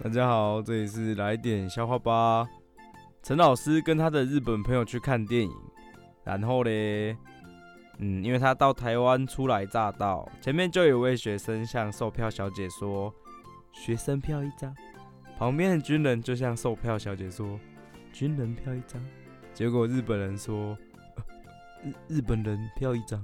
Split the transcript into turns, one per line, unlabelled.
大家好，这里是来点笑话吧。陈老师跟他的日本朋友去看电影，然后嘞，嗯，因为他到台湾初来乍到，前面就有位学生向售票小姐说：“学生票一张。”旁边的军人就向售票小姐说：“军人票一张。”结果日本人说：“ 日日本人票一张。”